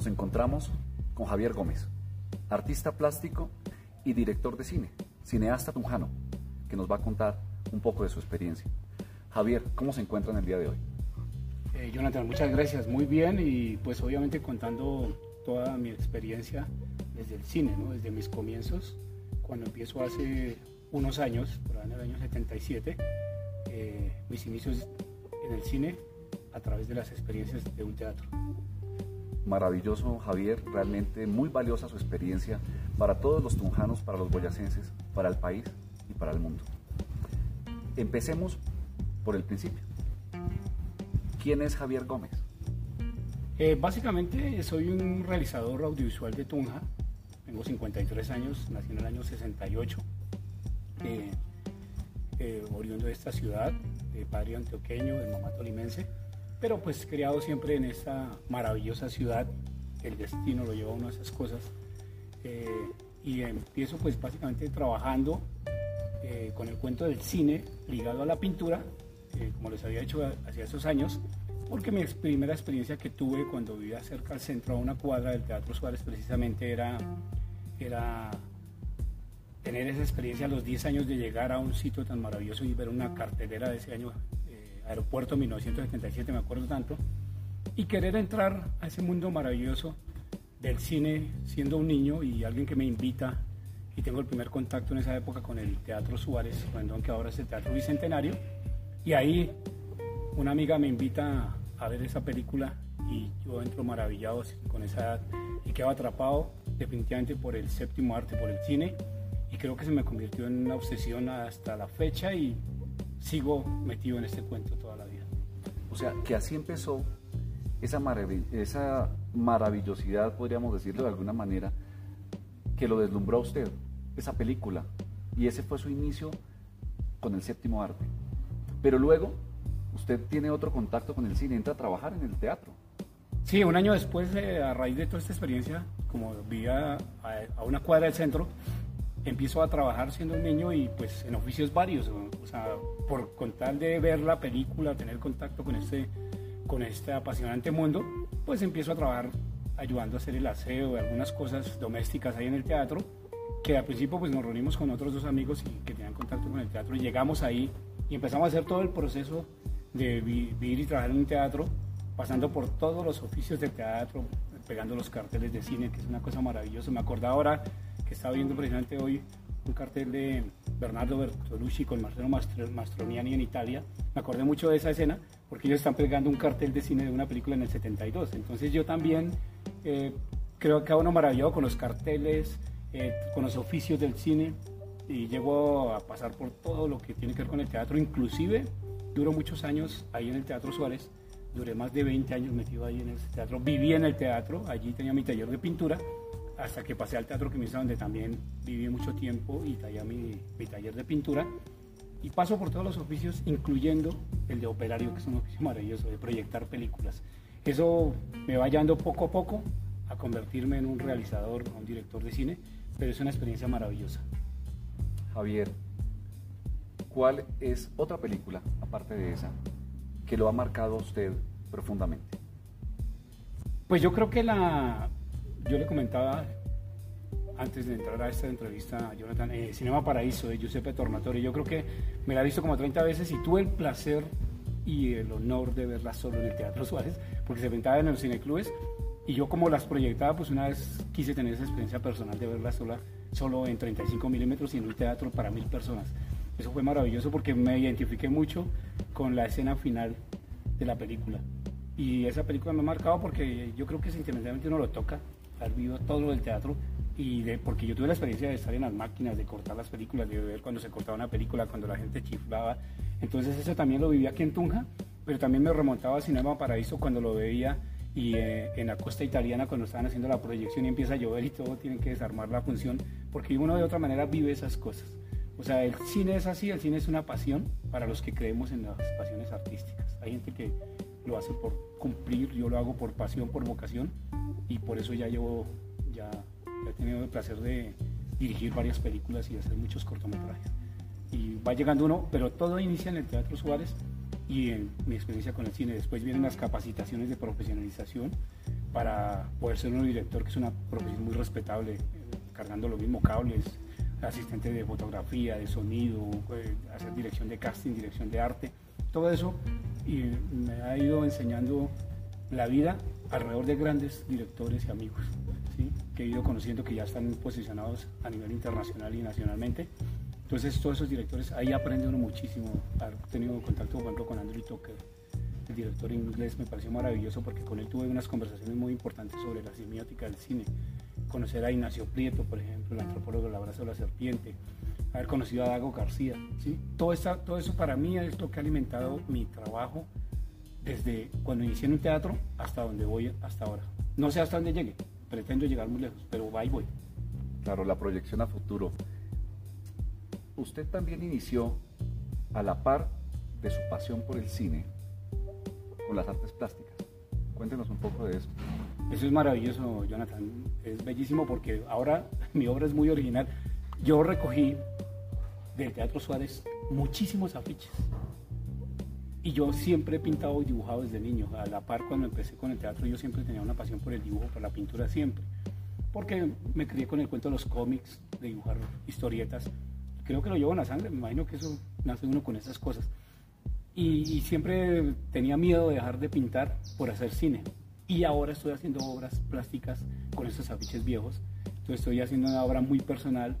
nos encontramos con Javier Gómez, artista plástico y director de cine, cineasta tunjano, que nos va a contar un poco de su experiencia. Javier, ¿cómo se encuentra en el día de hoy? Eh, Jonathan, muchas gracias, muy bien y pues obviamente contando toda mi experiencia desde el cine, ¿no? desde mis comienzos, cuando empiezo hace unos años, por en el año 77, eh, mis inicios en el cine a través de las experiencias de un teatro. Maravilloso, Javier, realmente muy valiosa su experiencia para todos los tunjanos, para los boyacenses, para el país y para el mundo. Empecemos por el principio. ¿Quién es Javier Gómez? Eh, básicamente soy un realizador audiovisual de Tunja, tengo 53 años, nací en el año 68, eh, eh, oriundo de esta ciudad, de padre antioqueño, de mamá tolimense pero pues criado siempre en esta maravillosa ciudad, el destino lo lleva a uno a esas cosas. Eh, y empiezo pues básicamente trabajando eh, con el cuento del cine ligado a la pintura, eh, como les había hecho hace esos años, porque mi primera experiencia que tuve cuando vivía cerca al centro, a una cuadra del Teatro Suárez, precisamente era, era tener esa experiencia a los 10 años de llegar a un sitio tan maravilloso y ver una cartelera de ese año aeropuerto 1977, me acuerdo tanto, y querer entrar a ese mundo maravilloso del cine siendo un niño y alguien que me invita y tengo el primer contacto en esa época con el Teatro Suárez, que ahora es el Teatro Bicentenario, y ahí una amiga me invita a ver esa película y yo entro maravillado con esa edad y quedo atrapado definitivamente por el séptimo arte, por el cine, y creo que se me convirtió en una obsesión hasta la fecha y sigo metido en este cuento toda la vida. O sea, que así empezó esa, esa maravillosidad, podríamos decirlo de alguna manera, que lo deslumbró a usted, esa película. Y ese fue su inicio con el séptimo arte. Pero luego, usted tiene otro contacto con el cine, entra a trabajar en el teatro. Sí, un año después, a raíz de toda esta experiencia, como vivía a una cuadra del centro, empiezo a trabajar siendo un niño y pues en oficios varios, o sea, por con tal de ver la película, tener contacto con este, con este apasionante mundo, pues empiezo a trabajar ayudando a hacer el aseo, algunas cosas domésticas ahí en el teatro, que al principio pues nos reunimos con otros dos amigos y, que tenían contacto con el teatro y llegamos ahí y empezamos a hacer todo el proceso de vivir y trabajar en un teatro, pasando por todos los oficios del teatro, pegando los carteles de cine, que es una cosa maravillosa. Me acordaba ahora que estaba viendo precisamente hoy un cartel de Bernardo Bertolucci con Marcelo Mastroniani en Italia. Me acordé mucho de esa escena porque ellos están pegando un cartel de cine de una película en el 72. Entonces yo también eh, creo que uno maravillado con los carteles, eh, con los oficios del cine y llego a pasar por todo lo que tiene que ver con el teatro. Inclusive duró muchos años ahí en el Teatro Suárez. Duré más de 20 años metido ahí en el teatro. Viví en el teatro, allí tenía mi taller de pintura hasta que pasé al Teatro Quimisa, donde también viví mucho tiempo y tallé mi, mi, taller de pintura. Y paso por todos los oficios, incluyendo el de operario, que es un oficio maravilloso, de proyectar películas. Eso me va llevando poco a poco a convertirme en un realizador, un director de cine, pero es una experiencia maravillosa. Javier, ¿cuál es otra película, aparte de esa, que lo ha marcado a usted profundamente? Pues yo creo que la, yo le comentaba antes de entrar a esta entrevista Jonathan, eh, Cinema Paraíso de Giuseppe Tornatore, yo creo que me la he visto como 30 veces y tuve el placer y el honor de verla solo en el Teatro Suárez, porque se presentaba en los cineclubes y yo como las proyectaba, pues una vez quise tener esa experiencia personal de verla sola, solo en 35 milímetros y en un teatro para mil personas. Eso fue maravilloso porque me identifiqué mucho con la escena final de la película. Y esa película me ha marcado porque yo creo que sentimentalmente uno lo toca haber vivido todo del teatro y de, porque yo tuve la experiencia de estar en las máquinas, de cortar las películas, de ver cuando se cortaba una película, cuando la gente chiflaba. Entonces eso también lo viví aquí en Tunja, pero también me remontaba a Cinema Paraíso cuando lo veía y eh, en la costa italiana cuando estaban haciendo la proyección y empieza a llover y todo tienen que desarmar la función, porque uno de otra manera vive esas cosas. O sea, el cine es así, el cine es una pasión para los que creemos en las pasiones artísticas. Hay gente que lo hace por cumplir, yo lo hago por pasión, por vocación y por eso ya llevo, ya, he tenido el placer de dirigir varias películas y hacer muchos cortometrajes. Y va llegando uno, pero todo inicia en el Teatro Suárez y en mi experiencia con el cine. Después vienen las capacitaciones de profesionalización para poder ser un director, que es una profesión muy respetable, cargando los mismos cables, asistente de fotografía, de sonido, eh, hacer dirección de casting, dirección de arte, todo eso y me ha ido enseñando la vida alrededor de grandes directores y amigos ¿sí? que he ido conociendo que ya están posicionados a nivel internacional y nacionalmente. Entonces todos esos directores, ahí aprende uno muchísimo. He tenido contacto, por ejemplo, con Andrew Tucker, el director inglés, me pareció maravilloso porque con él tuve unas conversaciones muy importantes sobre la semiótica del cine. Conocer a Ignacio Prieto, por ejemplo, el antropólogo del abrazo de la serpiente, haber conocido a Dago García. ¿sí? Todo, todo eso para mí es lo que ha alimentado mi trabajo desde cuando inicié en un teatro hasta donde voy hasta ahora. No sé hasta dónde llegue, pretendo llegar muy lejos, pero va y voy. Claro, la proyección a futuro. Usted también inició a la par de su pasión por el cine con las artes plásticas. Cuéntenos un poco de eso. Eso es maravilloso, Jonathan. Es bellísimo porque ahora mi obra es muy original. Yo recogí del Teatro Suárez muchísimos afiches. Y yo siempre he pintado y dibujado desde niño. A la par, cuando empecé con el teatro, yo siempre tenía una pasión por el dibujo, por la pintura siempre. Porque me crié con el cuento de los cómics, de dibujar historietas. Creo que lo llevo en la sangre, me imagino que eso nace uno con esas cosas. Y, siempre tenía miedo de dejar de pintar por hacer cine. Y ahora estoy haciendo obras plásticas con esos afiches viejos. Entonces estoy haciendo una obra muy personal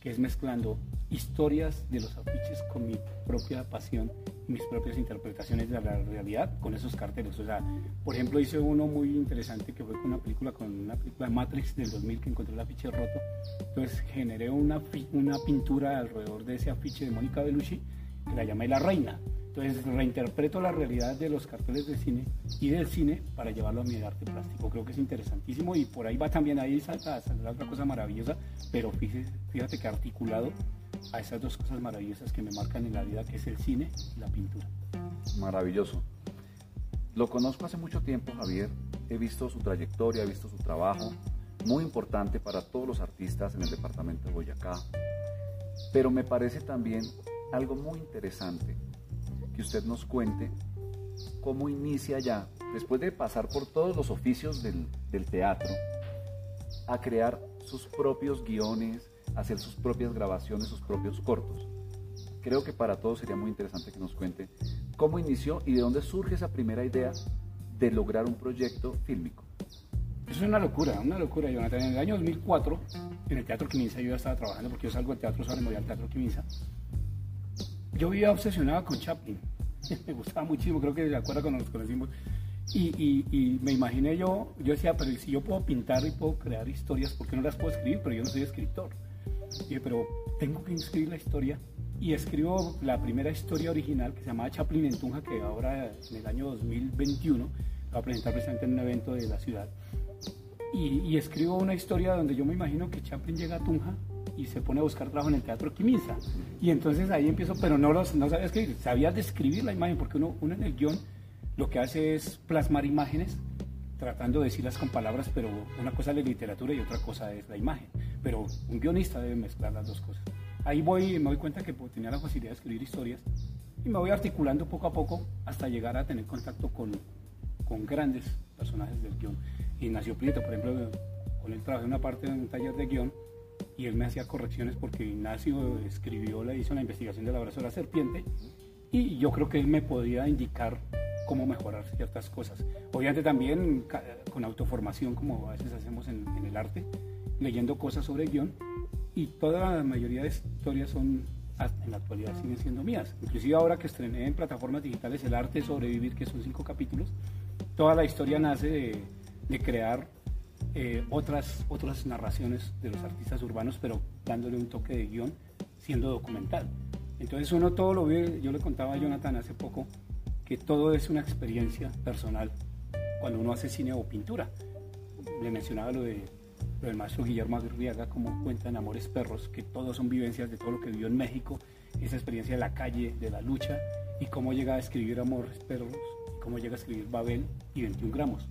que es mezclando historias de los afiches con mi propia pasión, mis propias interpretaciones de la realidad con esos carteles. O sea, por ejemplo, hice uno muy interesante que fue con una película, con una película Matrix del 2000 que encontré el afiche roto. Entonces generé una, una pintura alrededor de ese afiche de Mónica Bellucci que la llamé La Reina. Entonces reinterpreto la realidad de los carteles de cine y del cine para llevarlo a mi arte plástico. Creo que es interesantísimo y por ahí va también, ahí saldrá, otra cosa maravillosa, pero fíjate, fíjate que articulado a esas dos cosas maravillosas que me marcan en la vida, que es el cine y la pintura. Maravilloso. Lo conozco hace mucho tiempo, Javier. He visto su trayectoria, he visto su trabajo, muy importante para todos los artistas en el departamento de Boyacá. Pero me parece también algo muy interesante que usted nos cuente cómo inicia ya, después de pasar por todos los oficios del, teatro, a crear sus propios guiones, hacer sus propias grabaciones, sus propios cortos. Creo que para todos sería muy interesante que nos cuente cómo inició y de dónde surge esa primera idea de lograr un proyecto fílmico. Eso es una locura, una locura, Jonathan. En el año 2004, en el Teatro Quimisa, yo ya estaba trabajando porque yo salgo del Teatro me voy al Teatro Quimisa yo vivía obsesionado con Chaplin. me gustaba muchísimo, creo que de acuerdo cuando nos conocimos. Y, me imaginé yo, yo decía, pero si yo puedo pintar y puedo crear historias, ¿por qué no las puedo escribir? Pero yo no soy escritor. Dije, pero tengo que escribir la historia. Y escribo la primera historia original que se llamaba Chaplin en Tunja, que ahora en el año 2021 va a presentar precisamente en un evento de la ciudad. Y, y escribo una historia donde yo me imagino que Chaplin llega a Tunja y se pone a buscar trabajo en el Teatro Quimisa. Y entonces ahí empiezo, pero no, los, no sabía escribir, sabía describir la imagen, porque uno, uno en el guion lo que hace es plasmar imágenes tratando de decirlas con palabras, pero una cosa es la literatura y otra cosa es la imagen. Pero un guionista debe mezclar las dos cosas. Ahí voy me doy cuenta que tenía la facilidad de escribir historias y me voy articulando poco a poco hasta llegar a tener contacto con, con grandes personajes del guion. Ignacio Prieto, por ejemplo, con él trabajé una parte de un taller de guion y él me hacía correcciones porque Ignacio escribió, le hizo la investigación del abrazo de la serpiente y yo creo que él me podía indicar cómo mejorar ciertas cosas. Obviamente también con autoformación como a veces hacemos en, el arte, leyendo cosas sobre el guion y toda la mayoría de historias son en la actualidad siguen siendo mías. Inclusive ahora que estrené en plataformas digitales El arte de sobrevivir, que son cinco capítulos, toda la historia nace de, de crear eh, otras, otras narraciones de los artistas urbanos, pero dándole un toque de guion, siendo documental. Entonces uno todo lo ve, yo le contaba a Jonathan hace poco, que todo es una experiencia personal cuando uno hace cine o pintura. Le mencionaba lo, de, lo del maestro Guillermo Arriaga, como cuenta en Amores Perros, que todos son vivencias de todo lo que vivió en México, esa experiencia de la calle, de la lucha, y cómo llega a escribir Amores Perros, y cómo llega a escribir Babel y 21 gramos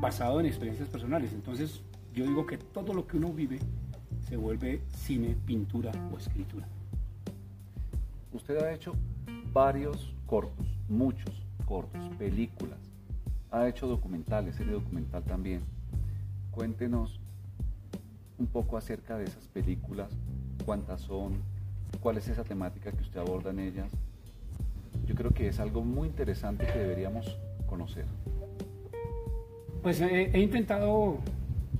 basado en experiencias personales. Entonces, yo digo que todo lo que uno vive se vuelve cine, pintura o escritura. Usted ha hecho varios cortos, muchos cortos, películas, ha hecho documentales, serie documental también. cuéntenos un poco acerca de esas películas, cuántas son, cuál es esa temática que usted aborda en ellas. Yo creo que es algo muy interesante que deberíamos conocer. Pues he, intentado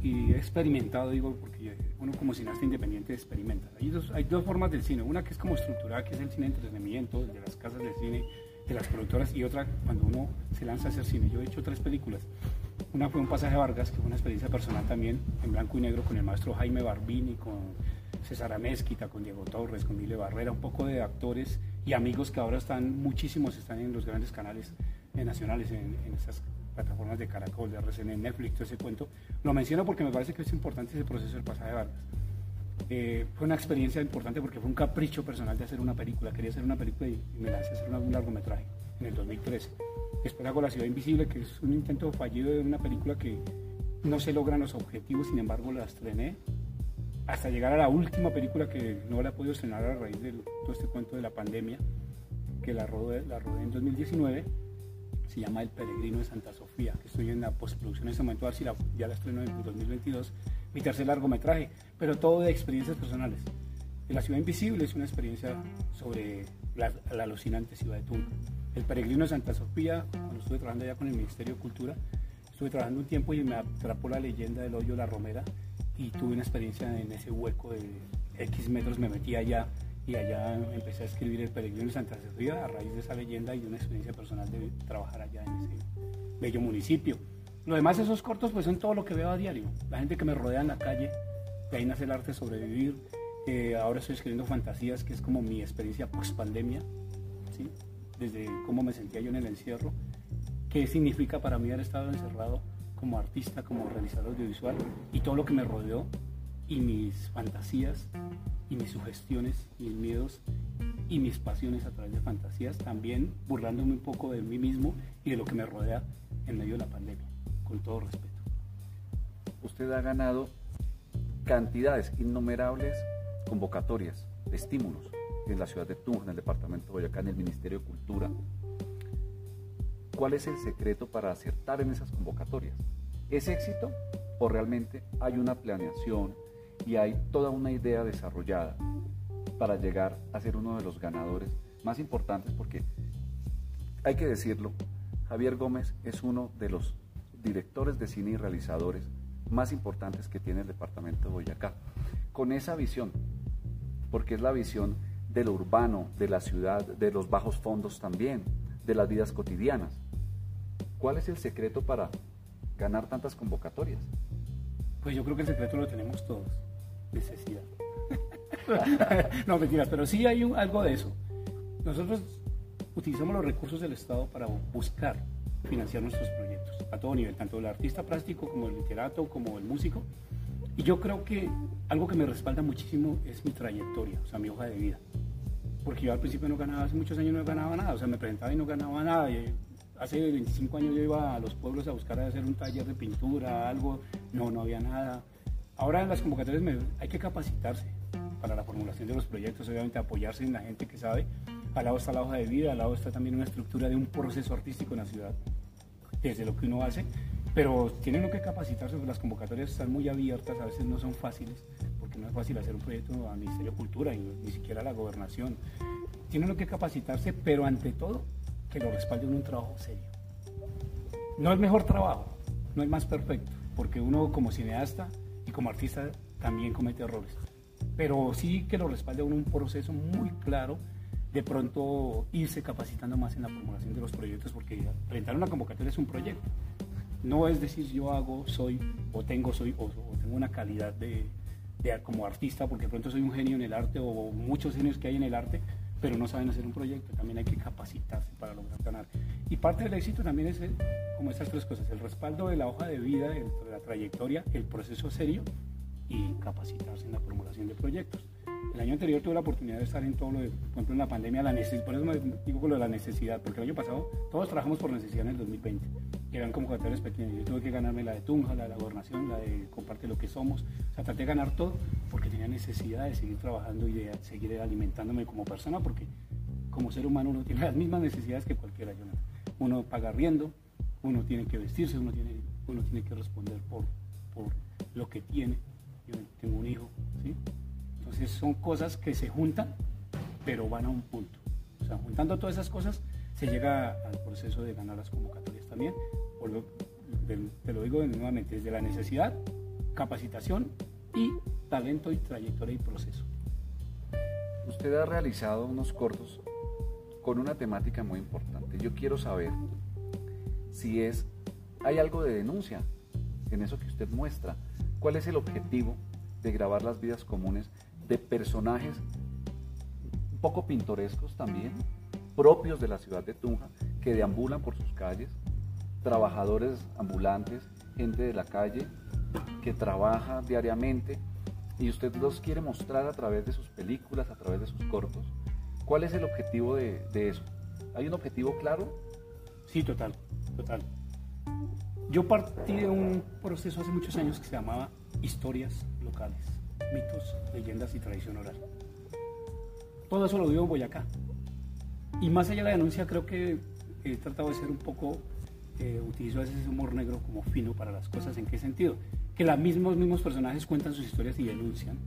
y he experimentado, digo, porque uno como cineasta independiente experimenta. Hay dos, hay dos formas del cine, una que es como estructurada, que es el cine de entretenimiento, de las casas de cine, de las productoras, y otra cuando uno se lanza a hacer cine. Yo he hecho tres películas. Una fue un pasaje a Vargas, que fue una experiencia personal también, en blanco y negro, con el maestro Jaime Barbini, con César Amezquita, con Diego Torres, con Mile Barrera, un poco de actores y amigos que ahora están, muchísimos están en los grandes canales nacionales, en, en esas plataformas de Caracol, de RCN, Netflix, todo ese cuento. Lo menciono porque me parece que es importante ese proceso del pasaje de Vargas. Eh, fue una experiencia importante porque fue un capricho personal de hacer una película. Quería hacer una película y, me lancé a hacer un largometraje en el 2013. Después hago La Ciudad Invisible, que es un intento fallido de una película que no se logran los objetivos, sin embargo la estrené hasta llegar a la última película que no la he podido estrenar a raíz de todo este cuento de la pandemia, que la rodé, la rodé en 2019 se llama El Peregrino de Santa Sofía, que estoy en la postproducción en este momento, a ver si ya la estreno en 2022, mi tercer largometraje, pero todo de experiencias personales. La ciudad invisible es una experiencia sobre la, alucinante ciudad de Tunja. El Peregrino de Santa Sofía, cuando estuve trabajando allá con el Ministerio de Cultura, estuve trabajando un tiempo y me atrapó la leyenda del hoyo La Romera y tuve una experiencia en ese hueco de X metros, me metí allá y allá empecé a escribir El Peregrino de Santa Sofía a raíz de esa leyenda y de una experiencia personal de trabajar allá en ese bello municipio. Lo demás, esos cortos, pues son todo lo que veo a diario. La gente que me rodea en la calle, de ahí nace el arte de sobrevivir. Eh, ahora estoy escribiendo fantasías, que es como mi experiencia post pandemia, ¿sí? Desde cómo me sentía yo en el encierro, qué significa para mí haber estado encerrado como artista, como realizador audiovisual y todo lo que me rodeó y mis fantasías y mis sugestiones, mis miedos y mis pasiones a través de fantasías, también burlándome un poco de mí mismo y de lo que me rodea en medio de la pandemia, con todo respeto. Usted ha ganado cantidades innumerables convocatorias, estímulos en la ciudad de Tunja, en el departamento de Boyacá, en el Ministerio de Cultura. ¿Cuál es el secreto para acertar en esas convocatorias? ¿Es éxito o realmente hay una planeación, y hay toda una idea desarrollada para llegar a ser uno de los ganadores más importantes porque hay que decirlo, Javier Gómez es uno de los directores de cine y realizadores más importantes que tiene el departamento de Boyacá. Con esa visión, porque es la visión de lo urbano, de la ciudad, de los bajos fondos también, de las vidas cotidianas. ¿Cuál es el secreto para ganar tantas convocatorias? Pues yo creo que el secreto lo tenemos todos necesidad. no, mentiras, pero sí hay algo de eso. Nosotros utilizamos los recursos del Estado para buscar financiar nuestros proyectos a todo nivel, tanto el artista plástico como el literato, como el músico. Y yo creo que algo que me respalda muchísimo es mi trayectoria, o sea, mi hoja de vida. Porque yo al principio no ganaba, hace muchos años no ganaba nada, o sea, me presentaba y no ganaba nada. hace 25 años yo iba a los pueblos a buscar hacer un taller de pintura, algo, no, no había nada. Ahora en las convocatorias hay que capacitarse para la formulación de los proyectos, obviamente apoyarse en la gente que sabe. Al lado está la hoja de vida, al lado está también una estructura de un proceso artístico en la ciudad, desde lo que uno hace, pero tienen que capacitarse, porque las convocatorias están muy abiertas, a veces no son fáciles, no es fácil hacer un proyecto al Ministerio de Cultura y ni siquiera a la gobernación. Tienen que capacitarse, pero ante todo, que lo respalden un trabajo serio. No el mejor trabajo, no el más perfecto, porque uno como cineasta como artista también comete errores. Pero sí que lo respalda uno un proceso muy claro de pronto irse capacitando más en la formulación de los proyectos, porque presentar una convocatoria es un proyecto. No es decir yo hago, soy, o tengo, soy, o, tengo una calidad de, de, como artista, porque de pronto soy un genio en el arte, o muchos genios que hay en el arte, pero no saben hacer un proyecto. También hay que capacitarse para lograr ganar. Y parte del éxito también es como estas tres cosas, el respaldo de la hoja de vida, de la trayectoria, el proceso serio y capacitarse en la formulación de proyectos. El año anterior tuve la oportunidad de estar en todo lo de, por ejemplo, en la pandemia, la necesidad, por eso me digo con lo de la necesidad, porque el año pasado todos trabajamos por necesidad en el 2020, que eran convocatorias pequeñas. Yo tuve que ganarme la de Tunja, la de la gobernación, la de comparte lo que somos. O sea, traté de ganar todo porque tenía necesidad de seguir trabajando y de seguir alimentándome como persona, porque como ser humano uno tiene las mismas necesidades que cualquiera. Uno paga riendo, uno tiene que vestirse, uno tiene, uno tiene que responder por por lo que tiene. Yo tengo un hijo, ¿sí? Entonces son cosas que se juntan, pero van a un punto. O sea, juntando todas esas cosas, se llega al proceso de ganar las convocatorias también. Te lo digo nuevamente, desde la necesidad, capacitación y talento y trayectoria y proceso. Usted ha realizado unos cortos con una temática muy importante. Yo quiero saber si es hay algo de denuncia en eso que usted muestra. ¿Cuál es el objetivo de grabar las vidas comunes de personajes un poco pintorescos también, propios de la ciudad de Tunja, que deambulan por sus calles, trabajadores ambulantes, gente de la calle que trabaja diariamente y usted los quiere mostrar a través de sus películas, a través de sus cortos. ¿Cuál es el objetivo de, de eso? ¿Hay un objetivo claro? Sí, total, total. Yo partí de un proceso hace muchos años que se llamaba Historias Locales, mitos, leyendas y tradición oral. Todo eso lo vivo en Boyacá. Y más allá de la denuncia, creo que he tratado de ser un poco, eh, utilizo a veces ese humor negro como fino para las cosas. ¿En qué sentido? Que los mismos, mismos personajes cuentan sus historias y denuncian,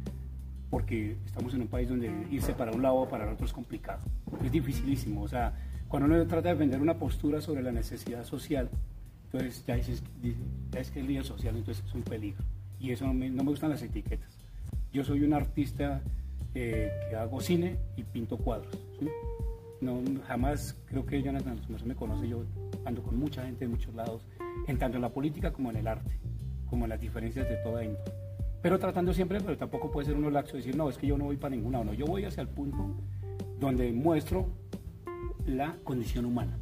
porque estamos en un país donde irse para un lado o para el otro es complicado. Es dificilísimo. O sea, cuando uno trata de vender una postura sobre la necesidad social, entonces ya, dices, ya es que es líder social, entonces es un peligro. Y eso no me gustan las etiquetas. Yo soy un artista eh, que hago cine y pinto cuadros. No, jamás creo que Jonathan me conoce, yo ando con mucha gente de muchos lados, en tanto en la política como en el arte, como en las diferencias de toda índole. Pero tratando siempre, pero tampoco puede ser uno laxo decir, no, es que yo no voy para ningún lado, no, yo voy hacia el punto donde muestro la condición humana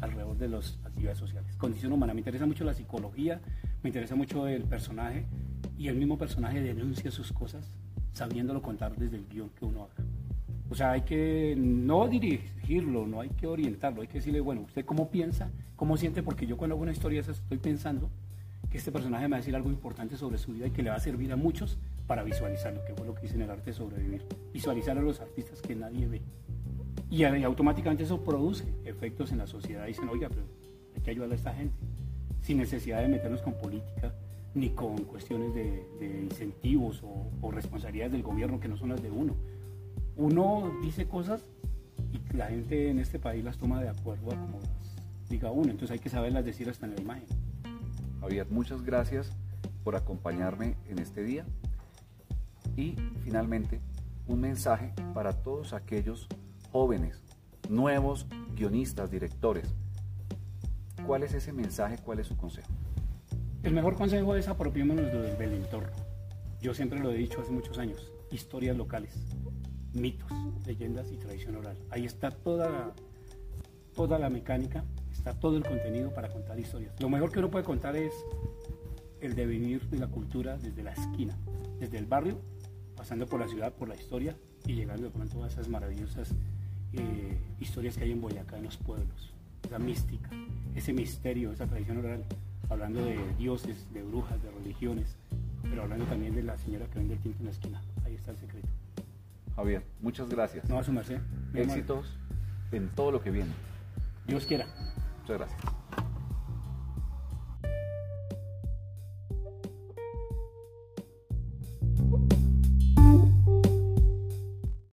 alrededor de las actividades sociales. Condición humana, me interesa mucho la psicología, me interesa mucho el personaje y el mismo personaje denuncia sus cosas sabiéndolo contar desde el guion que uno haga. O sea, hay que no dirigirlo, no hay que orientarlo, hay que decirle, bueno, ¿usted cómo piensa? ¿Cómo siente? Porque yo cuando hago una historia estoy pensando que este personaje me va a decir algo importante sobre su vida y que le va a servir a muchos para visualizarlo, que fue lo que dice en el arte de sobrevivir. Visualizar a los artistas que nadie ve. Y, automáticamente eso produce efectos en la sociedad. Dicen, oiga, pero hay que ayudar a esta gente, sin necesidad de meternos con política ni con cuestiones de, incentivos o, responsabilidades del gobierno que no son las de uno. Uno dice cosas y la gente en este país las toma de acuerdo a como las diga uno, entonces hay que saberlas decir hasta en la imagen. Javier, muchas gracias por acompañarme en este día y finalmente un mensaje para todos aquellos jóvenes, nuevos guionistas, directores. ¿Cuál es ese mensaje? ¿Cuál es su consejo? El mejor consejo es apropiémonos del entorno. Yo siempre lo he dicho hace muchos años. Historias locales, mitos, leyendas y tradición oral. Ahí está toda la, toda la mecánica, está todo el contenido para contar historias. Lo mejor que uno puede contar es el devenir de la cultura desde la esquina, desde el barrio, pasando por la ciudad, por la historia y llegando de pronto a esas maravillosas eh, historias que hay en Boyacá, en los pueblos, esa mística, ese misterio, esa tradición oral, hablando de dioses, de brujas, de religiones, pero hablando también de la señora que vende el tinto en la esquina. Ahí está el secreto. Javier, muchas gracias. No, a su merced. Éxitos en todo lo que viene. Dios quiera. Muchas gracias.